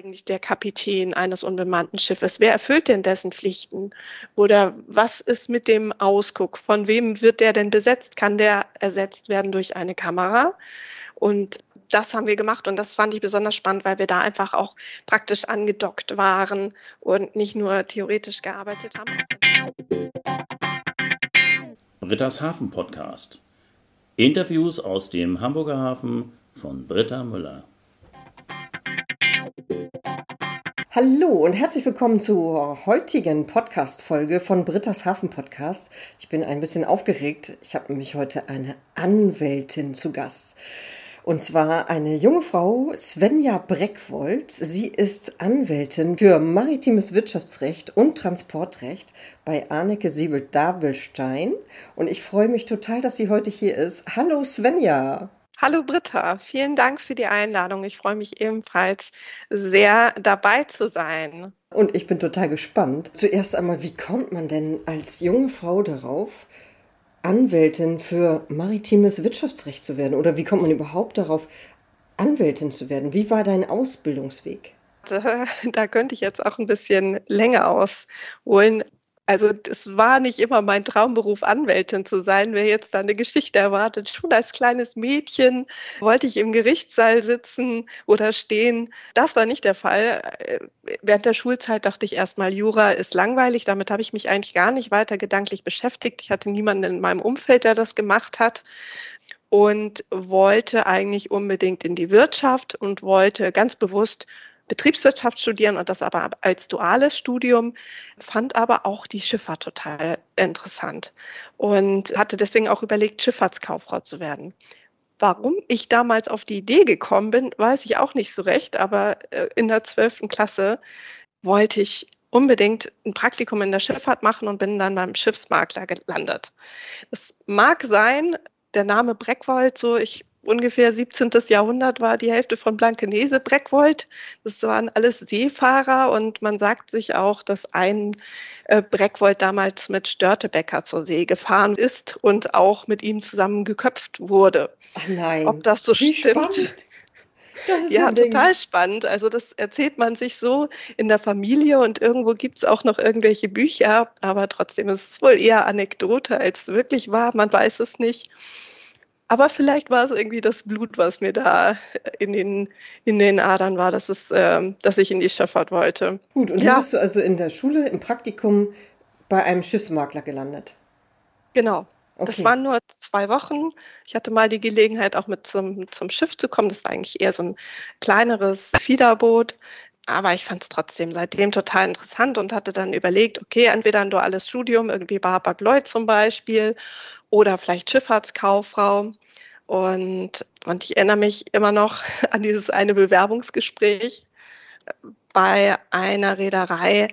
eigentlich der Kapitän eines unbemannten Schiffes? Wer erfüllt denn dessen Pflichten? Oder was ist mit dem Ausguck? Von wem wird der denn besetzt? Kann der ersetzt werden durch eine Kamera? Und das haben wir gemacht und das fand ich besonders spannend, weil wir da einfach auch praktisch angedockt waren und nicht nur theoretisch gearbeitet haben. Britta's Hafen Podcast. Interviews aus dem Hamburger Hafen von Britta Müller. Hallo und herzlich willkommen zur heutigen Podcast-Folge von Britta's Hafen Podcast. Ich bin ein bisschen aufgeregt. Ich habe nämlich heute eine Anwältin zu Gast. Und zwar eine junge Frau, Svenja Breckwold. Sie ist Anwältin für maritimes Wirtschaftsrecht und Transportrecht bei Arneke Siebel-Dabelstein. Und ich freue mich total, dass sie heute hier ist. Hallo Svenja. Hallo Britta, vielen Dank für die Einladung. Ich freue mich ebenfalls sehr dabei zu sein. Und ich bin total gespannt. Zuerst einmal, wie kommt man denn als junge Frau darauf, Anwältin für maritimes Wirtschaftsrecht zu werden? Oder wie kommt man überhaupt darauf, Anwältin zu werden? Wie war dein Ausbildungsweg? Da könnte ich jetzt auch ein bisschen länger ausholen. Also es war nicht immer mein Traumberuf, Anwältin zu sein. Wer jetzt da eine Geschichte erwartet, schon als kleines Mädchen wollte ich im Gerichtssaal sitzen oder stehen. Das war nicht der Fall. Während der Schulzeit dachte ich erstmal, Jura ist langweilig. Damit habe ich mich eigentlich gar nicht weiter gedanklich beschäftigt. Ich hatte niemanden in meinem Umfeld, der das gemacht hat und wollte eigentlich unbedingt in die Wirtschaft und wollte ganz bewusst Betriebswirtschaft studieren und das aber als duales Studium, fand aber auch die Schifffahrt total interessant und hatte deswegen auch überlegt, Schifffahrtskauffrau zu werden. Warum ich damals auf die Idee gekommen bin, weiß ich auch nicht so recht, aber äh, in der zwölften Klasse wollte ich unbedingt ein Praktikum in der Schifffahrt machen und bin dann beim Schiffsmakler gelandet. Es mag sein, der Name Breckwold, so ich ungefähr 17. Jahrhundert war die Hälfte von Blankenese Breckwold. Das waren alles Seefahrer und man sagt sich auch, dass ein äh, Breckwold damals mit Störtebecker zur See gefahren ist und auch mit ihm zusammen geköpft wurde. Ach nein. Ob das so Wie stimmt? Spannend. ja, total spannend. Also das erzählt man sich so in der Familie und irgendwo gibt es auch noch irgendwelche Bücher, aber trotzdem ist es wohl eher Anekdote als wirklich wahr. Man weiß es nicht. Aber vielleicht war es irgendwie das Blut, was mir da in den, in den Adern war, dass, es, äh, dass ich in die Schifffahrt wollte. Gut, und ja. dann bist du also in der Schule im Praktikum bei einem Schiffsmakler gelandet. Genau. Okay. Das waren nur zwei Wochen. Ich hatte mal die Gelegenheit, auch mit zum, zum Schiff zu kommen. Das war eigentlich eher so ein kleineres Fiederboot. Aber ich fand es trotzdem seitdem total interessant und hatte dann überlegt, okay, entweder ein duales Studium, irgendwie bei Hapag-Lloyd zum Beispiel, oder vielleicht Schifffahrtskauffrau. Und, und ich erinnere mich immer noch an dieses eine Bewerbungsgespräch bei einer Reederei,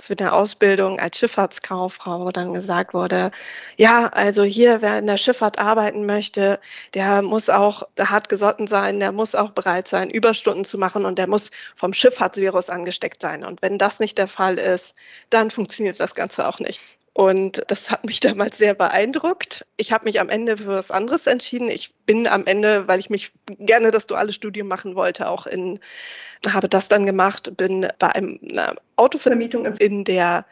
für eine Ausbildung als Schifffahrtskauffrau, wo dann gesagt wurde, ja, also hier, wer in der Schifffahrt arbeiten möchte, der muss auch hart gesotten sein, der muss auch bereit sein, Überstunden zu machen und der muss vom Schifffahrtsvirus angesteckt sein. Und wenn das nicht der Fall ist, dann funktioniert das Ganze auch nicht. Und das hat mich damals sehr beeindruckt. Ich habe mich am Ende für was anderes entschieden. Ich bin am Ende, weil ich mich gerne das duale Studium machen wollte, auch in, habe das dann gemacht, bin bei einer Autovermietung in der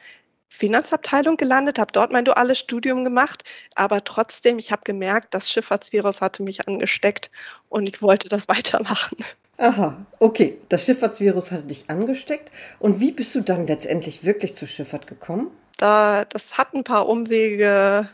Finanzabteilung gelandet, habe dort mein duales Studium gemacht, aber trotzdem, ich habe gemerkt, das Schifffahrtsvirus hatte mich angesteckt und ich wollte das weitermachen. Aha, okay, das Schifffahrtsvirus hatte dich angesteckt und wie bist du dann letztendlich wirklich zur Schifffahrt gekommen? Da, das hat ein paar Umwege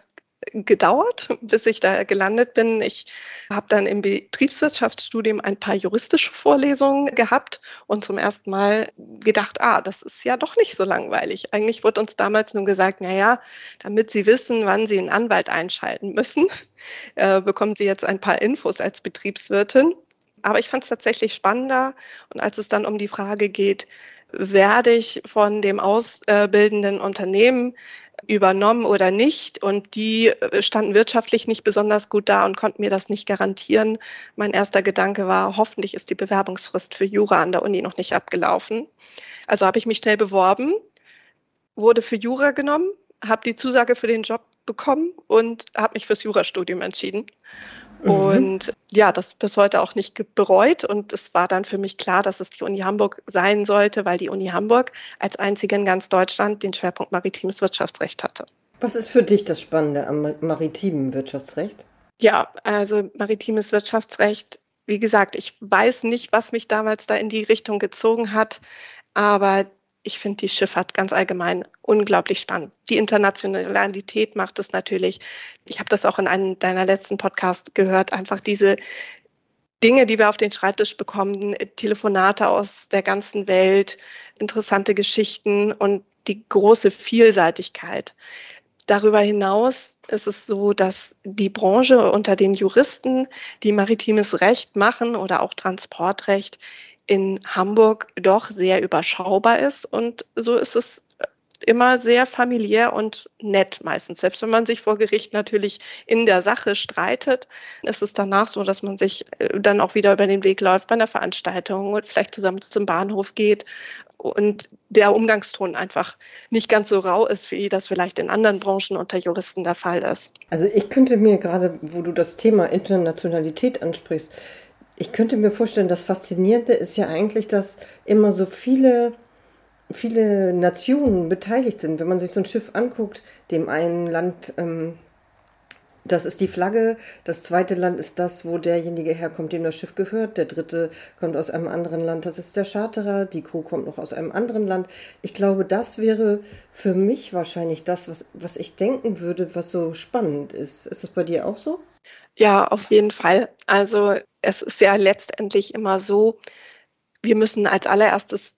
gedauert, bis ich da gelandet bin. Ich habe dann im Betriebswirtschaftsstudium ein paar juristische Vorlesungen gehabt und zum ersten Mal gedacht, ah, das ist ja doch nicht so langweilig. Eigentlich wurde uns damals nur gesagt, naja, damit Sie wissen, wann Sie einen Anwalt einschalten müssen, äh, bekommen Sie jetzt ein paar Infos als Betriebswirtin. Aber ich fand es tatsächlich spannender. Und als es dann um die Frage geht, werde ich von dem ausbildenden Unternehmen übernommen oder nicht. Und die standen wirtschaftlich nicht besonders gut da und konnten mir das nicht garantieren. Mein erster Gedanke war, hoffentlich ist die Bewerbungsfrist für Jura an der Uni noch nicht abgelaufen. Also habe ich mich schnell beworben, wurde für Jura genommen, habe die Zusage für den Job bekommen und habe mich fürs Jurastudium entschieden. Mhm. Und ja, das bis heute auch nicht bereut. Und es war dann für mich klar, dass es die Uni Hamburg sein sollte, weil die Uni Hamburg als einzige in ganz Deutschland den Schwerpunkt maritimes Wirtschaftsrecht hatte. Was ist für dich das Spannende am maritimen Wirtschaftsrecht? Ja, also maritimes Wirtschaftsrecht, wie gesagt, ich weiß nicht, was mich damals da in die Richtung gezogen hat, aber ich finde die Schifffahrt ganz allgemein unglaublich spannend. Die Internationalität macht es natürlich. Ich habe das auch in einem deiner letzten Podcasts gehört, einfach diese Dinge, die wir auf den Schreibtisch bekommen, Telefonate aus der ganzen Welt, interessante Geschichten und die große Vielseitigkeit. Darüber hinaus ist es so, dass die Branche unter den Juristen, die maritimes Recht machen oder auch Transportrecht, in Hamburg doch sehr überschaubar ist. Und so ist es immer sehr familiär und nett meistens. Selbst wenn man sich vor Gericht natürlich in der Sache streitet, ist es danach so, dass man sich äh, dann auch wieder über den Weg läuft bei einer Veranstaltung und vielleicht zusammen zum Bahnhof geht und der Umgangston einfach nicht ganz so rau ist, wie das vielleicht in anderen Branchen unter Juristen der Fall ist. Also ich könnte mir gerade, wo du das Thema Internationalität ansprichst, ich könnte mir vorstellen, das Faszinierende ist ja eigentlich, dass immer so viele, viele Nationen beteiligt sind. Wenn man sich so ein Schiff anguckt, dem einen Land, ähm, das ist die Flagge, das zweite Land ist das, wo derjenige herkommt, dem das Schiff gehört, der dritte kommt aus einem anderen Land, das ist der Charterer, die Crew kommt noch aus einem anderen Land. Ich glaube, das wäre für mich wahrscheinlich das, was, was ich denken würde, was so spannend ist. Ist das bei dir auch so? Ja, auf jeden Fall. Also es ist ja letztendlich immer so, wir müssen als allererstes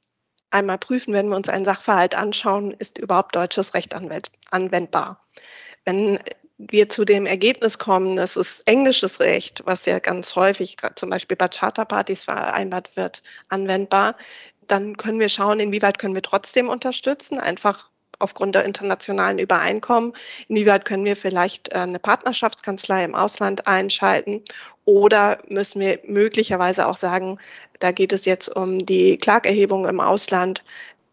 einmal prüfen, wenn wir uns einen Sachverhalt anschauen, ist überhaupt deutsches Recht anwendbar. Wenn wir zu dem Ergebnis kommen, es englisches Recht, was ja ganz häufig zum Beispiel bei Charterpartys vereinbart wird, anwendbar, dann können wir schauen, inwieweit können wir trotzdem unterstützen, einfach aufgrund der internationalen Übereinkommen, inwieweit können wir vielleicht äh, eine Partnerschaftskanzlei im Ausland einschalten? Oder müssen wir möglicherweise auch sagen, da geht es jetzt um die Klagerhebung im Ausland,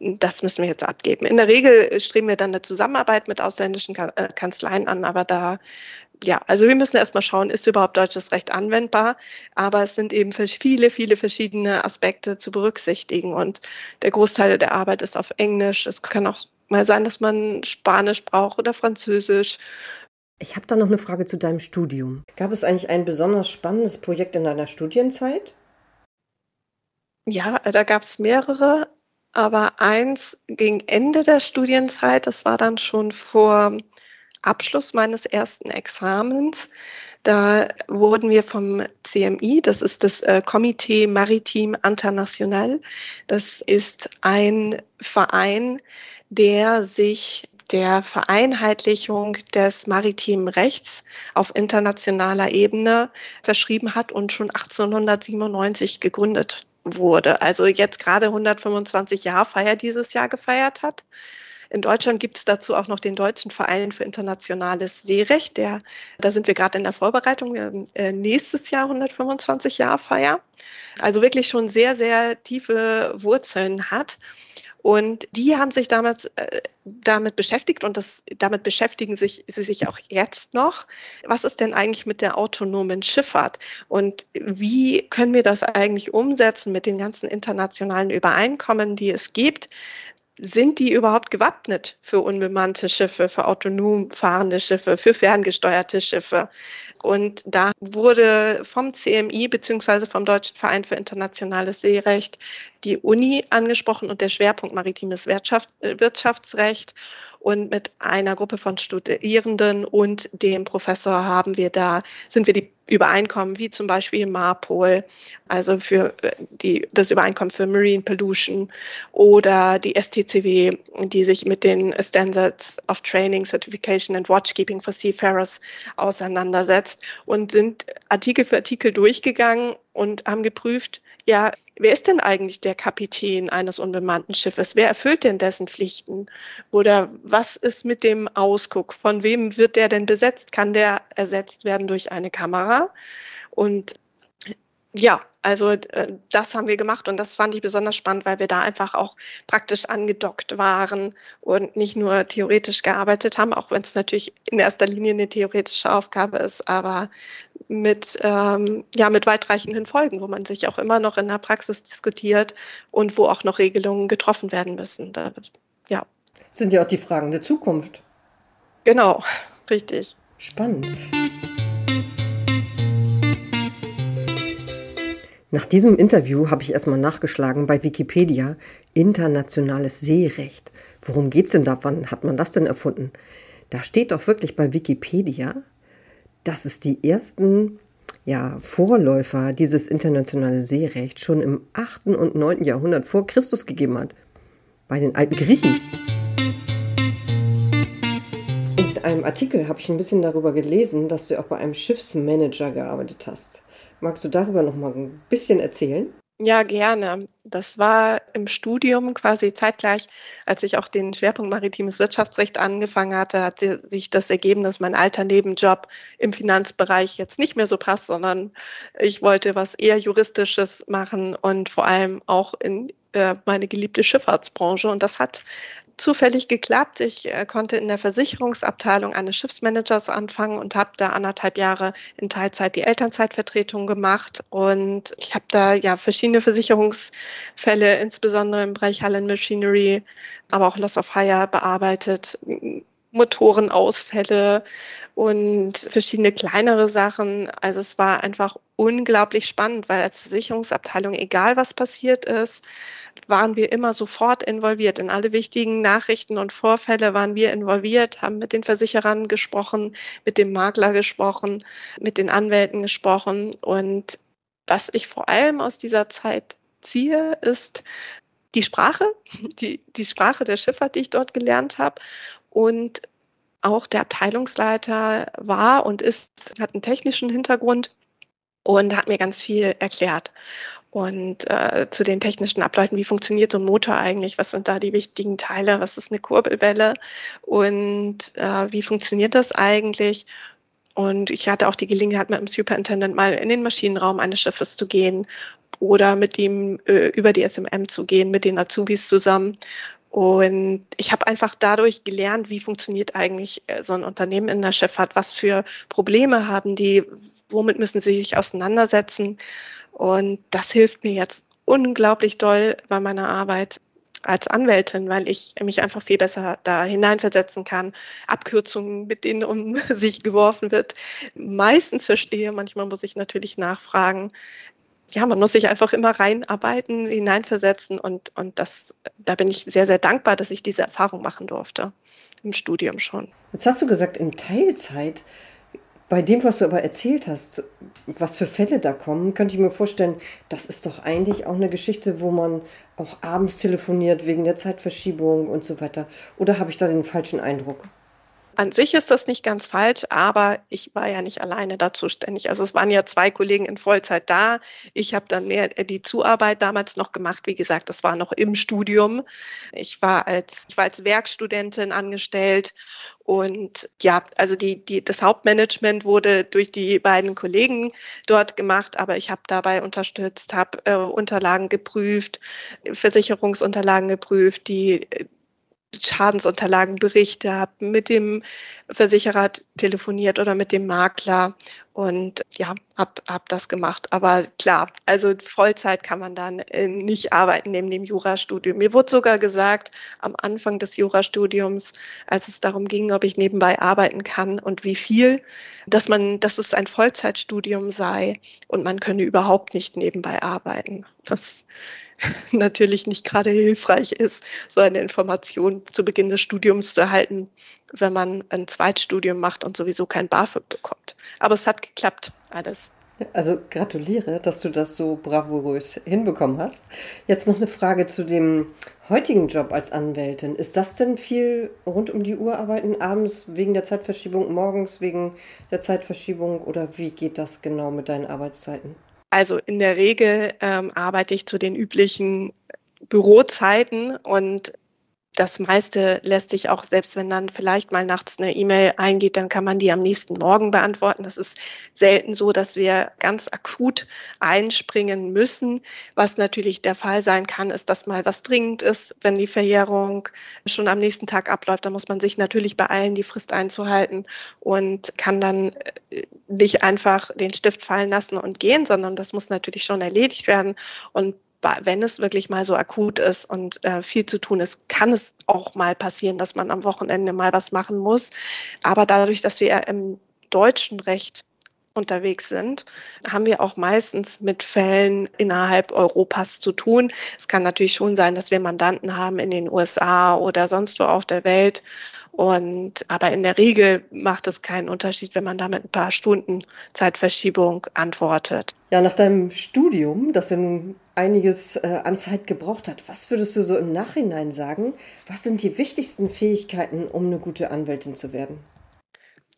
das müssen wir jetzt abgeben. In der Regel streben wir dann eine Zusammenarbeit mit ausländischen äh, Kanzleien an, aber da, ja, also wir müssen erstmal schauen, ist überhaupt deutsches Recht anwendbar, aber es sind eben viele, viele verschiedene Aspekte zu berücksichtigen. Und der Großteil der Arbeit ist auf Englisch. Es kann auch mal sein, dass man Spanisch braucht oder Französisch. Ich habe da noch eine Frage zu deinem Studium. Gab es eigentlich ein besonders spannendes Projekt in deiner Studienzeit? Ja, da gab es mehrere, aber eins gegen Ende der Studienzeit, das war dann schon vor Abschluss meines ersten Examens. Da wurden wir vom CMI, das ist das äh, Comité Maritim International, das ist ein Verein, der sich der Vereinheitlichung des maritimen Rechts auf internationaler Ebene verschrieben hat und schon 1897 gegründet wurde. Also jetzt gerade 125 Jahre Feier dieses Jahr gefeiert hat. In Deutschland gibt es dazu auch noch den Deutschen Verein für internationales Seerecht. Der, da sind wir gerade in der Vorbereitung. Wir haben äh, nächstes Jahr 125 Jahre Feier. Also wirklich schon sehr, sehr tiefe Wurzeln hat. Und die haben sich damals äh, damit beschäftigt und das, damit beschäftigen sich, sie sich auch jetzt noch. Was ist denn eigentlich mit der autonomen Schifffahrt? Und wie können wir das eigentlich umsetzen mit den ganzen internationalen Übereinkommen, die es gibt? Sind die überhaupt gewappnet für unbemannte Schiffe, für autonom fahrende Schiffe, für ferngesteuerte Schiffe? Und da wurde vom CMI beziehungsweise vom Deutschen Verein für internationales Seerecht die Uni angesprochen und der Schwerpunkt maritimes Wirtschafts Wirtschaftsrecht. Und mit einer Gruppe von Studierenden und dem Professor haben wir da, sind wir die Übereinkommen wie zum Beispiel MARPOL, also für äh, die, das Übereinkommen für Marine Pollution oder die STCW, die sich mit den Standards of Training, Certification and Watchkeeping for Seafarers auseinandersetzt und sind Artikel für Artikel durchgegangen und haben geprüft, ja, wer ist denn eigentlich der Kapitän eines unbemannten Schiffes? Wer erfüllt denn dessen Pflichten? Oder was ist mit dem Ausguck? Von wem wird der denn besetzt? Kann der ersetzt werden durch eine Kamera? Und ja, also äh, das haben wir gemacht und das fand ich besonders spannend, weil wir da einfach auch praktisch angedockt waren und nicht nur theoretisch gearbeitet haben, auch wenn es natürlich in erster Linie eine theoretische Aufgabe ist, aber mit, ähm, ja, mit weitreichenden Folgen, wo man sich auch immer noch in der Praxis diskutiert und wo auch noch Regelungen getroffen werden müssen. Da, ja. Sind ja auch die Fragen der Zukunft. Genau, richtig. Spannend. Nach diesem Interview habe ich erstmal nachgeschlagen bei Wikipedia internationales Seerecht. Worum geht es denn da? Wann hat man das denn erfunden? Da steht doch wirklich bei Wikipedia, dass es die ersten ja, Vorläufer dieses internationale Seerecht schon im 8. und 9. Jahrhundert vor Christus gegeben hat. Bei den alten Griechen. In einem Artikel habe ich ein bisschen darüber gelesen, dass du auch bei einem Schiffsmanager gearbeitet hast. Magst du darüber noch mal ein bisschen erzählen? Ja, gerne. Das war im Studium quasi zeitgleich, als ich auch den Schwerpunkt maritimes Wirtschaftsrecht angefangen hatte, hat sich das ergeben, dass mein alter Nebenjob im Finanzbereich jetzt nicht mehr so passt, sondern ich wollte was eher juristisches machen und vor allem auch in äh, meine geliebte Schifffahrtsbranche. Und das hat zufällig geklappt. Ich äh, konnte in der Versicherungsabteilung eines Schiffsmanagers anfangen und habe da anderthalb Jahre in Teilzeit die Elternzeitvertretung gemacht. Und ich habe da ja verschiedene Versicherungsfälle, insbesondere im Bereich Hallen Machinery, aber auch Loss of Hire bearbeitet. Motorenausfälle und verschiedene kleinere Sachen. Also es war einfach unglaublich spannend, weil als Versicherungsabteilung, egal was passiert ist, waren wir immer sofort involviert. In alle wichtigen Nachrichten und Vorfälle waren wir involviert, haben mit den Versicherern gesprochen, mit dem Makler gesprochen, mit den Anwälten gesprochen. Und was ich vor allem aus dieser Zeit ziehe, ist die Sprache, die, die Sprache der Schifffahrt, die ich dort gelernt habe. Und auch der Abteilungsleiter war und ist, hat einen technischen Hintergrund und hat mir ganz viel erklärt. Und äh, zu den technischen Abläufen, wie funktioniert so ein Motor eigentlich? Was sind da die wichtigen Teile? Was ist eine Kurbelwelle? Und äh, wie funktioniert das eigentlich? Und ich hatte auch die Gelegenheit, mit dem Superintendent mal in den Maschinenraum eines Schiffes zu gehen oder mit ihm äh, über die SMM zu gehen, mit den Azubis zusammen. Und ich habe einfach dadurch gelernt, wie funktioniert eigentlich äh, so ein Unternehmen in der Schifffahrt, was für Probleme haben die, womit müssen sie sich auseinandersetzen. Und das hilft mir jetzt unglaublich doll bei meiner Arbeit als Anwältin, weil ich mich einfach viel besser da hineinversetzen kann, Abkürzungen, mit denen um sich geworfen wird, meistens verstehe. Manchmal muss ich natürlich nachfragen. Ja, man muss sich einfach immer reinarbeiten, hineinversetzen und, und das, da bin ich sehr, sehr dankbar, dass ich diese Erfahrung machen durfte im Studium schon. Jetzt hast du gesagt, in Teilzeit. Bei dem, was du aber erzählt hast, was für Fälle da kommen, könnte ich mir vorstellen, das ist doch eigentlich auch eine Geschichte, wo man auch abends telefoniert wegen der Zeitverschiebung und so weiter. Oder habe ich da den falschen Eindruck? An sich ist das nicht ganz falsch, aber ich war ja nicht alleine da zuständig. Also es waren ja zwei Kollegen in Vollzeit da. Ich habe dann mehr die Zuarbeit damals noch gemacht. Wie gesagt, das war noch im Studium. Ich war als, ich war als Werkstudentin angestellt und ja, also die, die, das Hauptmanagement wurde durch die beiden Kollegen dort gemacht, aber ich habe dabei unterstützt, habe äh, Unterlagen geprüft, Versicherungsunterlagen geprüft, die Schadensunterlagen Berichte, habe mit dem Versicherer telefoniert oder mit dem Makler und ja, hab, hab das gemacht. Aber klar, also Vollzeit kann man dann äh, nicht arbeiten neben dem Jurastudium. Mir wurde sogar gesagt, am Anfang des Jurastudiums, als es darum ging, ob ich nebenbei arbeiten kann und wie viel, dass man, dass es ein Vollzeitstudium sei und man könne überhaupt nicht nebenbei arbeiten. Das natürlich nicht gerade hilfreich ist, so eine Information zu Beginn des Studiums zu erhalten, wenn man ein Zweitstudium macht und sowieso kein BAföG bekommt. Aber es hat geklappt, alles. Also gratuliere, dass du das so bravourös hinbekommen hast. Jetzt noch eine Frage zu dem heutigen Job als Anwältin. Ist das denn viel rund um die Uhr arbeiten, abends wegen der Zeitverschiebung, morgens wegen der Zeitverschiebung oder wie geht das genau mit deinen Arbeitszeiten? Also in der Regel ähm, arbeite ich zu den üblichen Bürozeiten und das meiste lässt sich auch, selbst wenn dann vielleicht mal nachts eine E-Mail eingeht, dann kann man die am nächsten Morgen beantworten. Das ist selten so, dass wir ganz akut einspringen müssen. Was natürlich der Fall sein kann, ist, dass mal was dringend ist, wenn die Verjährung schon am nächsten Tag abläuft. Da muss man sich natürlich beeilen, die Frist einzuhalten und kann dann äh, nicht einfach den Stift fallen lassen und gehen, sondern das muss natürlich schon erledigt werden. Und wenn es wirklich mal so akut ist und äh, viel zu tun ist, kann es auch mal passieren, dass man am Wochenende mal was machen muss. Aber dadurch, dass wir im deutschen Recht unterwegs sind, haben wir auch meistens mit Fällen innerhalb Europas zu tun. Es kann natürlich schon sein, dass wir Mandanten haben in den USA oder sonst wo auf der Welt. Und aber in der Regel macht es keinen Unterschied, wenn man da mit ein paar Stunden Zeitverschiebung antwortet. Ja, nach deinem Studium, das nun einiges äh, an Zeit gebraucht hat, was würdest du so im Nachhinein sagen? Was sind die wichtigsten Fähigkeiten, um eine gute Anwältin zu werden?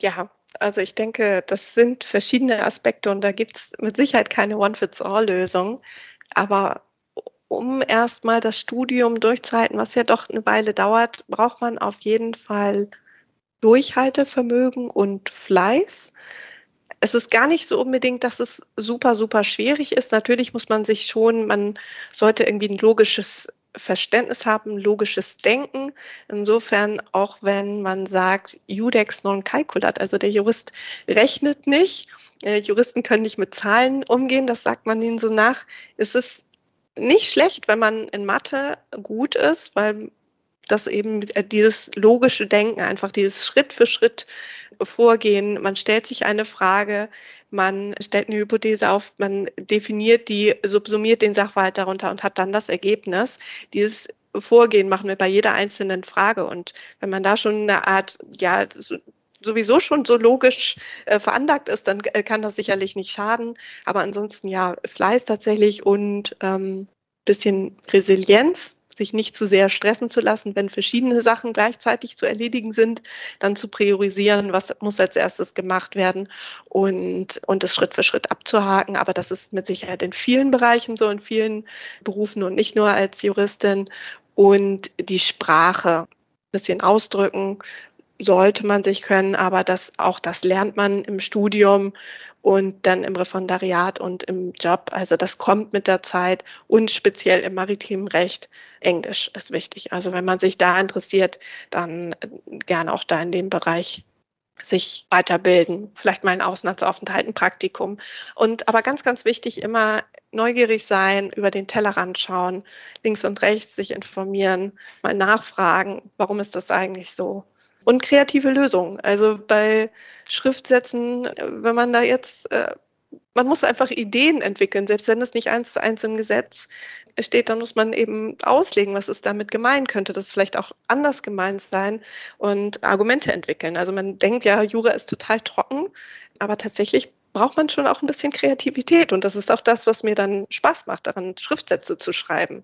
Ja, also ich denke, das sind verschiedene Aspekte und da gibt es mit Sicherheit keine One-Fits-All-Lösung. Aber um erstmal das Studium durchzuhalten, was ja doch eine Weile dauert, braucht man auf jeden Fall Durchhaltevermögen und Fleiß. Es ist gar nicht so unbedingt, dass es super, super schwierig ist. Natürlich muss man sich schon, man sollte irgendwie ein logisches Verständnis haben, logisches Denken. Insofern, auch wenn man sagt, Judex non calculat, also der Jurist rechnet nicht, äh, Juristen können nicht mit Zahlen umgehen, das sagt man ihnen so nach, ist es nicht schlecht, wenn man in Mathe gut ist, weil das eben äh, dieses logische Denken, einfach dieses Schritt für Schritt Vorgehen, man stellt sich eine Frage, man stellt eine Hypothese auf, man definiert die, subsumiert den Sachverhalt darunter und hat dann das Ergebnis. Dieses Vorgehen machen wir bei jeder einzelnen Frage. Und wenn man da schon eine Art, ja, sowieso schon so logisch äh, veranlagt ist, dann äh, kann das sicherlich nicht schaden. Aber ansonsten ja, Fleiß tatsächlich und ähm, bisschen Resilienz sich nicht zu sehr stressen zu lassen, wenn verschiedene Sachen gleichzeitig zu erledigen sind, dann zu priorisieren, was muss als erstes gemacht werden und, und das Schritt für Schritt abzuhaken. Aber das ist mit Sicherheit in vielen Bereichen so, in vielen Berufen und nicht nur als Juristin. Und die Sprache, bisschen ausdrücken, sollte man sich können, aber das, auch das lernt man im Studium und dann im Referendariat und im Job. Also das kommt mit der Zeit und speziell im maritimen Recht. Englisch ist wichtig. Also wenn man sich da interessiert, dann gerne auch da in dem Bereich sich weiterbilden, vielleicht mal ein Auslandsaufenthalt, ein Praktikum. Und aber ganz, ganz wichtig, immer neugierig sein, über den Tellerrand schauen, links und rechts sich informieren, mal nachfragen, warum ist das eigentlich so? Und kreative Lösungen. Also bei Schriftsätzen, wenn man da jetzt, äh, man muss einfach Ideen entwickeln, selbst wenn es nicht eins zu eins im Gesetz steht, dann muss man eben auslegen, was ist damit gemeint, könnte das vielleicht auch anders gemeint sein und Argumente entwickeln. Also man denkt ja, Jura ist total trocken, aber tatsächlich braucht man schon auch ein bisschen Kreativität und das ist auch das, was mir dann Spaß macht, daran Schriftsätze zu schreiben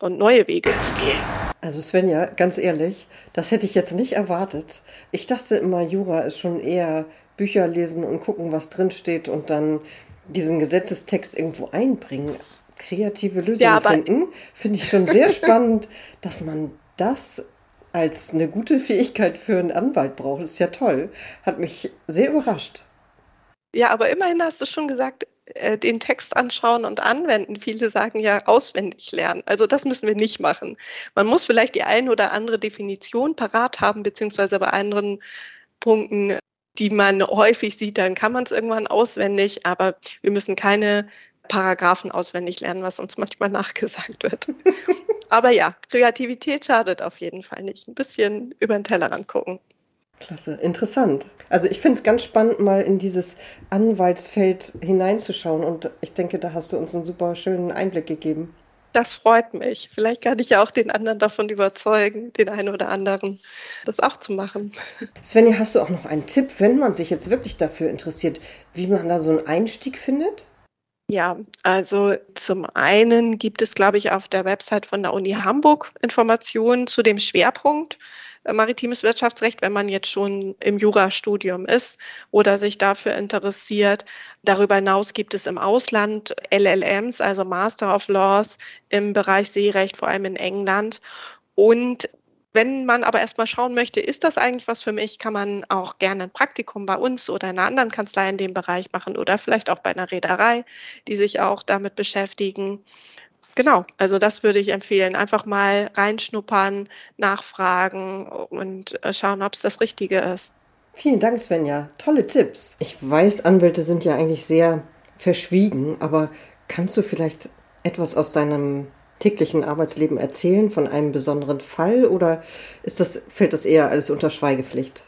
und neue Wege zu gehen. Also Svenja, ganz ehrlich, das hätte ich jetzt nicht erwartet. Ich dachte immer, Jura ist schon eher Bücher lesen und gucken, was drin steht und dann diesen Gesetzestext irgendwo einbringen. Kreative Lösungen ja, finden, finde ich schon sehr spannend, dass man das als eine gute Fähigkeit für einen Anwalt braucht. Ist ja toll. Hat mich sehr überrascht. Ja, aber immerhin hast du schon gesagt, äh, den Text anschauen und anwenden. Viele sagen ja auswendig lernen. Also das müssen wir nicht machen. Man muss vielleicht die ein oder andere Definition parat haben, beziehungsweise bei anderen Punkten, die man häufig sieht, dann kann man es irgendwann auswendig, aber wir müssen keine Paragraphen auswendig lernen, was uns manchmal nachgesagt wird. aber ja, Kreativität schadet auf jeden Fall nicht. Ein bisschen über den Tellerrand gucken. Klasse, interessant. Also ich finde es ganz spannend, mal in dieses Anwaltsfeld hineinzuschauen und ich denke, da hast du uns einen super schönen Einblick gegeben. Das freut mich. Vielleicht kann ich ja auch den anderen davon überzeugen, den einen oder anderen, das auch zu machen. Svenja, hast du auch noch einen Tipp, wenn man sich jetzt wirklich dafür interessiert, wie man da so einen Einstieg findet? Ja, also zum einen gibt es, glaube ich, auf der Website von der Uni Hamburg Informationen zu dem Schwerpunkt maritimes Wirtschaftsrecht, wenn man jetzt schon im Jurastudium ist oder sich dafür interessiert. Darüber hinaus gibt es im Ausland LLMs, also Master of Laws im Bereich Seerecht, vor allem in England. Und wenn man aber erstmal schauen möchte, ist das eigentlich was für mich, kann man auch gerne ein Praktikum bei uns oder in einer anderen Kanzlei in dem Bereich machen oder vielleicht auch bei einer Reederei, die sich auch damit beschäftigen. Genau, also das würde ich empfehlen. Einfach mal reinschnuppern, nachfragen und äh, schauen, ob es das Richtige ist. Vielen Dank, Svenja. Tolle Tipps. Ich weiß, Anwälte sind ja eigentlich sehr verschwiegen, aber kannst du vielleicht etwas aus deinem täglichen Arbeitsleben erzählen von einem besonderen Fall oder ist das, fällt das eher alles unter Schweigepflicht?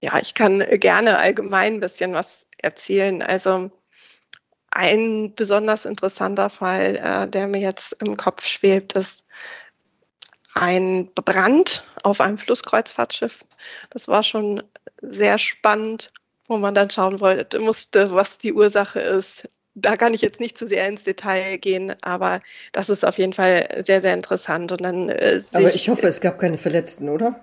Ja, ich kann gerne allgemein ein bisschen was erzählen. Also ein besonders interessanter Fall, äh, der mir jetzt im Kopf schwebt, ist ein Brand auf einem Flusskreuzfahrtschiff. Das war schon sehr spannend, wo man dann schauen wollte, musste, was die Ursache ist. Da kann ich jetzt nicht zu sehr ins Detail gehen, aber das ist auf jeden Fall sehr, sehr interessant. Und dann, äh, aber ich hoffe, es gab keine Verletzten, oder?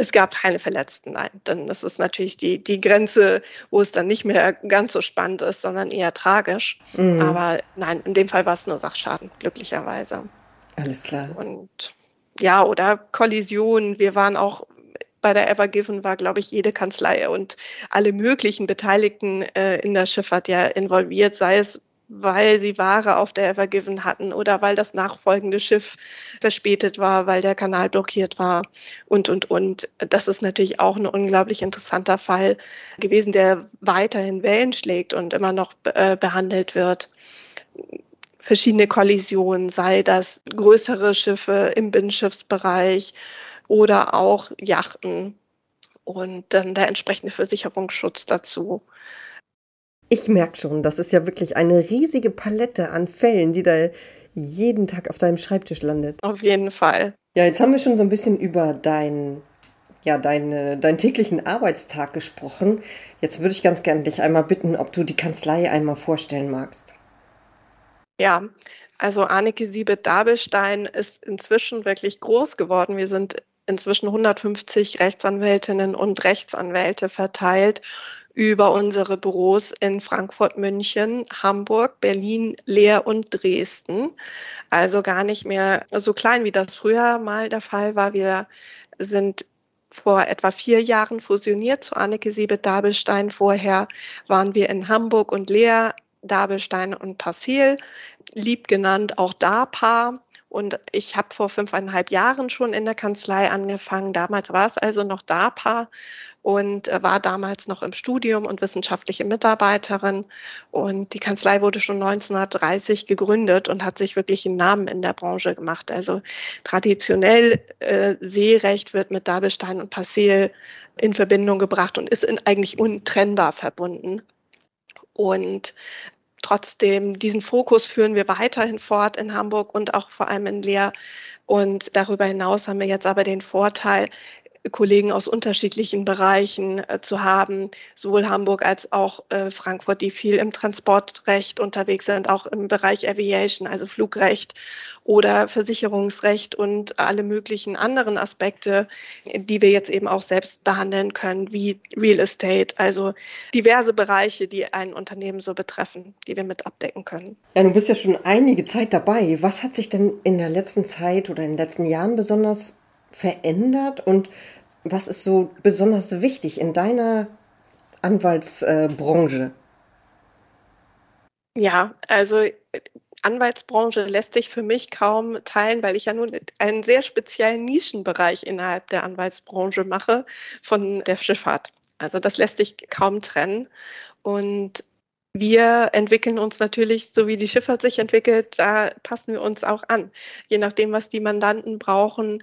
Es gab keine Verletzten, nein. Denn das ist natürlich die, die Grenze, wo es dann nicht mehr ganz so spannend ist, sondern eher tragisch. Mhm. Aber nein, in dem Fall war es nur Sachschaden, glücklicherweise. Alles klar. Und ja, oder Kollision. Wir waren auch bei der Ever Given war, glaube ich, jede Kanzlei und alle möglichen Beteiligten äh, in der Schifffahrt ja involviert, sei es weil sie Ware auf der Evergiven hatten oder weil das nachfolgende Schiff verspätet war, weil der Kanal blockiert war und, und, und. Das ist natürlich auch ein unglaublich interessanter Fall gewesen, der weiterhin Wellen schlägt und immer noch äh, behandelt wird. Verschiedene Kollisionen, sei das größere Schiffe im Binnenschiffsbereich oder auch Yachten und dann der entsprechende Versicherungsschutz dazu. Ich merke schon, das ist ja wirklich eine riesige Palette an Fällen, die da jeden Tag auf deinem Schreibtisch landet. Auf jeden Fall. Ja, jetzt haben wir schon so ein bisschen über dein, ja, deine, deinen täglichen Arbeitstag gesprochen. Jetzt würde ich ganz gerne dich einmal bitten, ob du die Kanzlei einmal vorstellen magst. Ja, also Anneke Siebet-Dabelstein ist inzwischen wirklich groß geworden. Wir sind inzwischen 150 Rechtsanwältinnen und Rechtsanwälte verteilt über unsere Büros in Frankfurt, München, Hamburg, Berlin, Leer und Dresden. Also gar nicht mehr so klein, wie das früher mal der Fall war. Wir sind vor etwa vier Jahren fusioniert zu Anneke Siebet-Dabelstein. Vorher waren wir in Hamburg und Leer, Dabelstein und Passil, lieb genannt auch DAPA. Und ich habe vor fünfeinhalb Jahren schon in der Kanzlei angefangen. Damals war es also noch DAPA und äh, war damals noch im Studium und wissenschaftliche Mitarbeiterin. Und die Kanzlei wurde schon 1930 gegründet und hat sich wirklich einen Namen in der Branche gemacht. Also traditionell äh, Seerecht wird mit Dabelstein und Passil in Verbindung gebracht und ist in, eigentlich untrennbar verbunden. Und trotzdem, diesen Fokus führen wir weiterhin fort in Hamburg und auch vor allem in Leer. Und darüber hinaus haben wir jetzt aber den Vorteil, Kollegen aus unterschiedlichen Bereichen äh, zu haben, sowohl Hamburg als auch äh, Frankfurt, die viel im Transportrecht unterwegs sind, auch im Bereich Aviation, also Flugrecht oder Versicherungsrecht und alle möglichen anderen Aspekte, die wir jetzt eben auch selbst behandeln können, wie Real Estate, also diverse Bereiche, die ein Unternehmen so betreffen, die wir mit abdecken können. Ja, du bist ja schon einige Zeit dabei. Was hat sich denn in der letzten Zeit oder in den letzten Jahren besonders verändert und was ist so besonders wichtig in deiner Anwaltsbranche? Ja, also Anwaltsbranche lässt sich für mich kaum teilen, weil ich ja nun einen sehr speziellen Nischenbereich innerhalb der Anwaltsbranche mache von der Schifffahrt. Also das lässt sich kaum trennen. Und wir entwickeln uns natürlich, so wie die Schifffahrt sich entwickelt, da passen wir uns auch an. Je nachdem, was die Mandanten brauchen,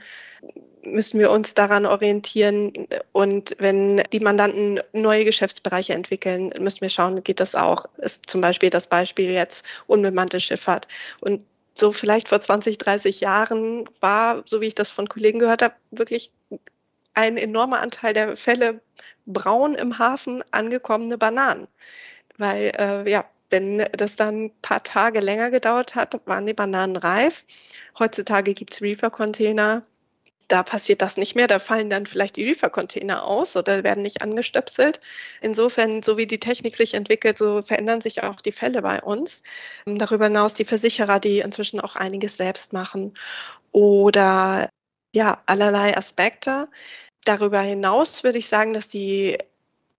müssen wir uns daran orientieren. Und wenn die Mandanten neue Geschäftsbereiche entwickeln, müssen wir schauen, geht das auch. Ist zum Beispiel das Beispiel jetzt unbemannte Schifffahrt. Und so vielleicht vor 20, 30 Jahren war, so wie ich das von Kollegen gehört habe, wirklich ein enormer Anteil der Fälle braun im Hafen angekommene Bananen. Weil, äh, ja, wenn das dann ein paar Tage länger gedauert hat, waren die Bananen reif. Heutzutage gibt's Reefer-Container, da passiert das nicht mehr. Da fallen dann vielleicht die Liefercontainer aus oder werden nicht angestöpselt. Insofern, so wie die Technik sich entwickelt, so verändern sich auch die Fälle bei uns. Darüber hinaus die Versicherer, die inzwischen auch einiges selbst machen. Oder Ja, allerlei Aspekte. Darüber hinaus würde ich sagen, dass die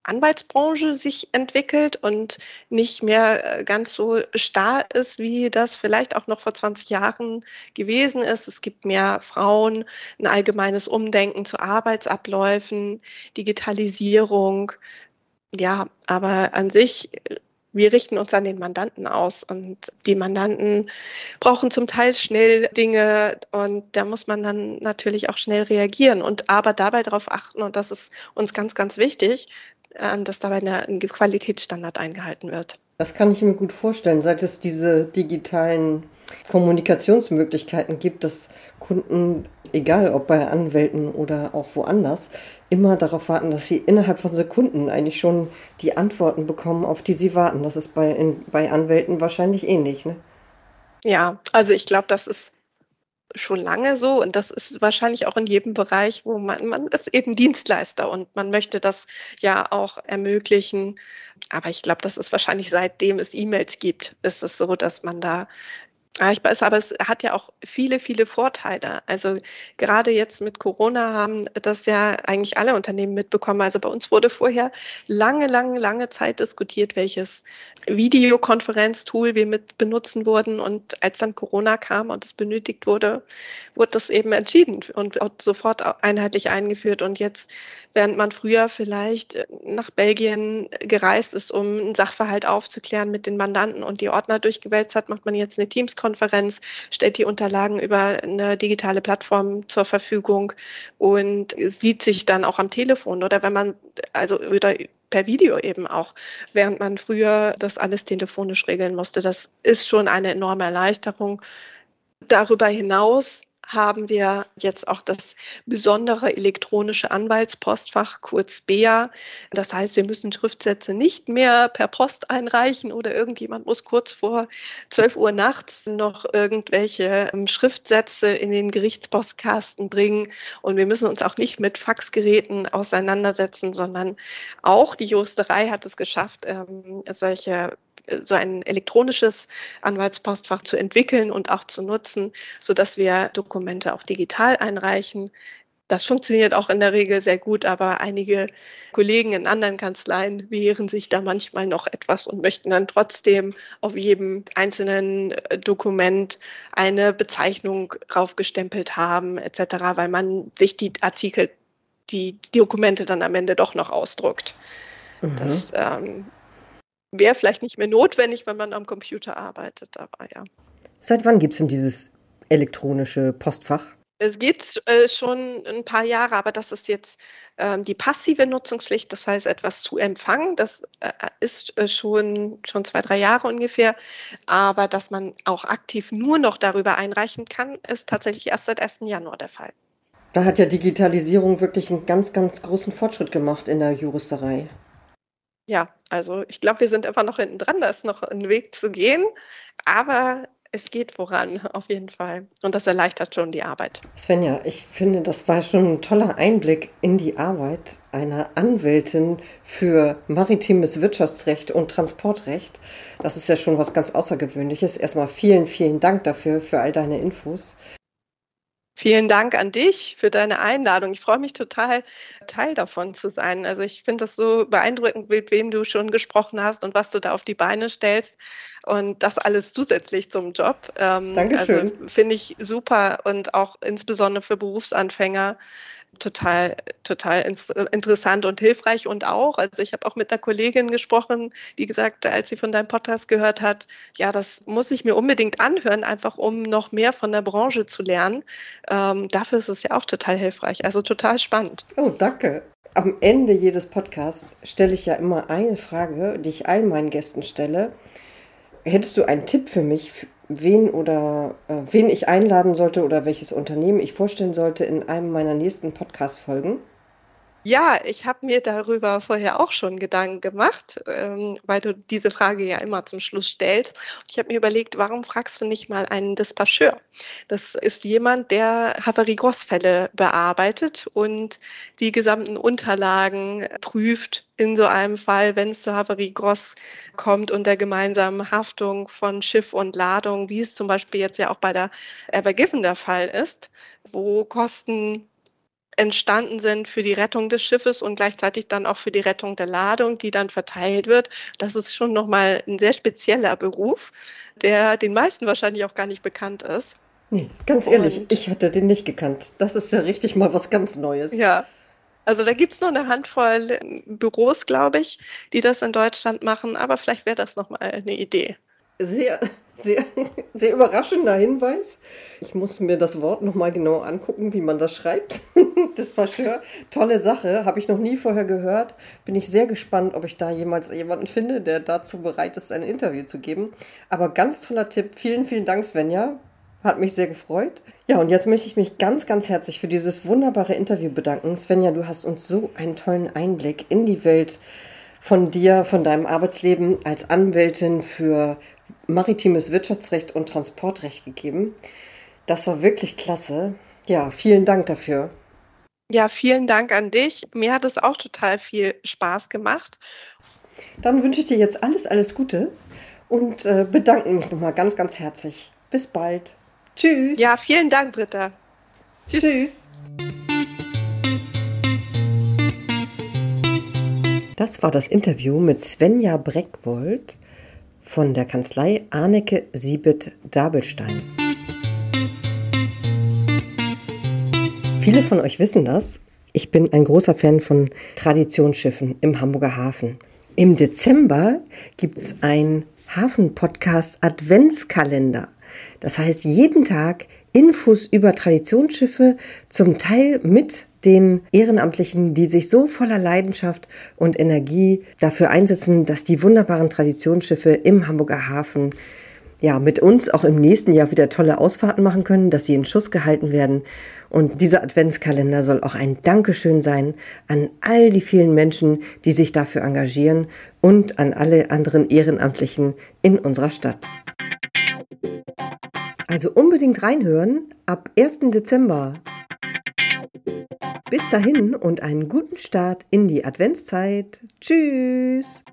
Anwaltsbranche sich entwickelt und nicht mehr äh, ganz so starr ist, wie das vielleicht auch noch vor 20 Jahren gewesen ist. Es gibt mehr Frauen, ein allgemeines Umdenken zu Arbeitsabläufen, Digitalisierung. Ja, aber an sich wir richten uns an den Mandanten aus und die Mandanten brauchen zum Teil schnell Dinge und da muss man dann natürlich auch schnell reagieren und aber dabei darauf achten und das ist uns ganz, ganz wichtig, äh, dass dabei ein Qualitätsstandard eingehalten wird. Das kann ich mir gut vorstellen, seit es diese digitalen Kommunikationsmöglichkeiten gibt, dass Kunden, egal ob bei Anwälten oder auch woanders, immer darauf warten, dass sie innerhalb von Sekunden eigentlich schon die Antworten bekommen, auf die sie warten. Das ist bei, in, bei Anwälten wahrscheinlich ähnlich. Ne? Ja, also ich glaube, das ist schon lange so und das ist wahrscheinlich auch in jedem Bereich, wo man, man ist eben Dienstleister und man möchte das ja auch ermöglichen. Aber ich glaube, das ist wahrscheinlich seitdem es E-Mails gibt, ist es so, dass man da ich weiß, aber es hat ja auch viele, viele Vorteile. Also gerade jetzt mit Corona haben das ja eigentlich alle Unternehmen mitbekommen. Also bei uns wurde vorher lange, lange, lange Zeit diskutiert, welches Videokonferenztool wir mit benutzen wurden. Und als dann Corona kam und es benötigt wurde, wurde das eben entschieden und sofort einheitlich eingeführt. Und jetzt, während man früher vielleicht nach Belgien gereist ist, um einen Sachverhalt aufzuklären mit den Mandanten und die Ordner durchgewälzt hat, macht man jetzt eine Teams Konferenz, stellt die Unterlagen über eine digitale Plattform zur Verfügung und sieht sich dann auch am Telefon oder wenn man, also oder per Video eben auch, während man früher das alles telefonisch regeln musste. Das ist schon eine enorme Erleichterung. Darüber hinaus haben wir jetzt auch das besondere elektronische Anwaltspostfach, kurz BEA. Das heißt, wir müssen Schriftsätze nicht mehr per Post einreichen oder irgendjemand muss kurz vor 12 Uhr nachts noch irgendwelche ähm, Schriftsätze in den Gerichtspostkasten bringen. Und wir müssen uns auch nicht mit Faxgeräten auseinandersetzen, sondern auch die Juristerei hat es geschafft, ähm, solche so ein elektronisches Anwaltspostfach zu entwickeln und auch zu nutzen, sodass wir Dokumente auch digital einreichen. Das funktioniert auch in der Regel sehr gut, aber einige Kollegen in anderen Kanzleien wehren sich da manchmal noch etwas und möchten dann trotzdem auf jedem einzelnen äh, Dokument eine Bezeichnung draufgestempelt haben etc., weil man sich die Artikel, die, die Dokumente dann am Ende doch noch ausdruckt. Mhm. Das ähm, wäre vielleicht nicht mehr notwendig, wenn man am Computer arbeitet, aber ja. Seit wann gibt es denn dieses elektronische Postfach? Es gibt äh, schon ein paar Jahre, aber das ist jetzt ähm, die passive Nutzungspflicht, das heißt etwas zu empfangen. Das äh, ist äh, schon, schon zwei, drei Jahre ungefähr. Aber dass man auch aktiv nur noch darüber einreichen kann, ist tatsächlich erst seit 1. Januar der Fall. Da hat ja Digitalisierung wirklich einen ganz, ganz großen Fortschritt gemacht in der Juristerei. Ja, also ich glaube, wir sind einfach noch hinten dran, da ist noch ein Weg zu gehen, aber es geht voran, auf jeden Fall. Und das erleichtert schon die Arbeit. Svenja, ich finde, das war schon ein toller Einblick in die Arbeit einer Anwältin für maritimes Wirtschaftsrecht und Transportrecht. Das ist ja schon was ganz Außergewöhnliches. Erstmal vielen, vielen Dank dafür, für all deine Infos. Vielen Dank an dich für deine Einladung. Ich freue mich total, Teil davon zu sein. Also ich finde das so beeindruckend, mit wem du schon gesprochen hast und was du da auf die Beine stellst. Und das alles zusätzlich zum Job. Ähm, Dankeschön. Also finde ich super und auch insbesondere für Berufsanfänger total, total interessant und hilfreich und auch, also ich habe auch mit einer Kollegin gesprochen, die gesagt, als sie von deinem Podcast gehört hat, ja, das muss ich mir unbedingt anhören, einfach um noch mehr von der Branche zu lernen. Ähm, dafür ist es ja auch total hilfreich, also total spannend. Oh, danke. Am Ende jedes Podcasts stelle ich ja immer eine Frage, die ich allen meinen Gästen stelle. Hättest du einen Tipp für mich, wen oder äh, wen ich einladen sollte oder welches Unternehmen ich vorstellen sollte in einem meiner nächsten Podcast-Folgen? Ja, ich habe mir darüber vorher auch schon Gedanken gemacht, ähm, weil du diese Frage ja immer zum Schluss stellst. Ich habe mir überlegt, warum fragst du nicht mal einen Dispatcheur? Das ist jemand, der Havarie-Gross-Fälle bearbeitet und die gesamten Unterlagen prüft in so einem Fall, wenn es zu Havarie Gross kommt und der gemeinsamen Haftung von Schiff und Ladung, wie es zum Beispiel jetzt ja auch bei der Evergiven der Fall ist, wo Kosten entstanden sind für die Rettung des Schiffes und gleichzeitig dann auch für die Rettung der Ladung, die dann verteilt wird. Das ist schon nochmal ein sehr spezieller Beruf, der den meisten wahrscheinlich auch gar nicht bekannt ist. Nee, ganz ehrlich, und, ich hatte den nicht gekannt. Das ist ja richtig mal was ganz Neues. Ja. Also da gibt es noch eine Handvoll Büros, glaube ich, die das in Deutschland machen, aber vielleicht wäre das nochmal eine Idee sehr, sehr, sehr überraschender Hinweis. Ich muss mir das Wort nochmal genau angucken, wie man das schreibt. das war schön. Tolle Sache, habe ich noch nie vorher gehört. Bin ich sehr gespannt, ob ich da jemals jemanden finde, der dazu bereit ist, ein Interview zu geben. Aber ganz toller Tipp. Vielen, vielen Dank, Svenja. Hat mich sehr gefreut. Ja, und jetzt möchte ich mich ganz, ganz herzlich für dieses wunderbare Interview bedanken. Svenja, du hast uns so einen tollen Einblick in die Welt von dir, von deinem Arbeitsleben als Anwältin für maritimes Wirtschaftsrecht und Transportrecht gegeben. Das war wirklich klasse. Ja, vielen Dank dafür. Ja, vielen Dank an dich. Mir hat es auch total viel Spaß gemacht. Dann wünsche ich dir jetzt alles, alles Gute und äh, bedanke mich nochmal ganz, ganz herzlich. Bis bald. Tschüss. Ja, vielen Dank, Britta. Tschüss. Tschüss. Das war das Interview mit Svenja Breckwold von der Kanzlei Arnecke Siebet Dabelstein. Viele von euch wissen das. Ich bin ein großer Fan von Traditionsschiffen im Hamburger Hafen. Im Dezember gibt es ein Hafen-Podcast Adventskalender. Das heißt, jeden Tag Infos über Traditionsschiffe, zum Teil mit den Ehrenamtlichen, die sich so voller Leidenschaft und Energie dafür einsetzen, dass die wunderbaren Traditionsschiffe im Hamburger Hafen ja, mit uns auch im nächsten Jahr wieder tolle Ausfahrten machen können, dass sie in Schuss gehalten werden. Und dieser Adventskalender soll auch ein Dankeschön sein an all die vielen Menschen, die sich dafür engagieren und an alle anderen Ehrenamtlichen in unserer Stadt. Also unbedingt reinhören ab 1. Dezember. Bis dahin und einen guten Start in die Adventszeit. Tschüss!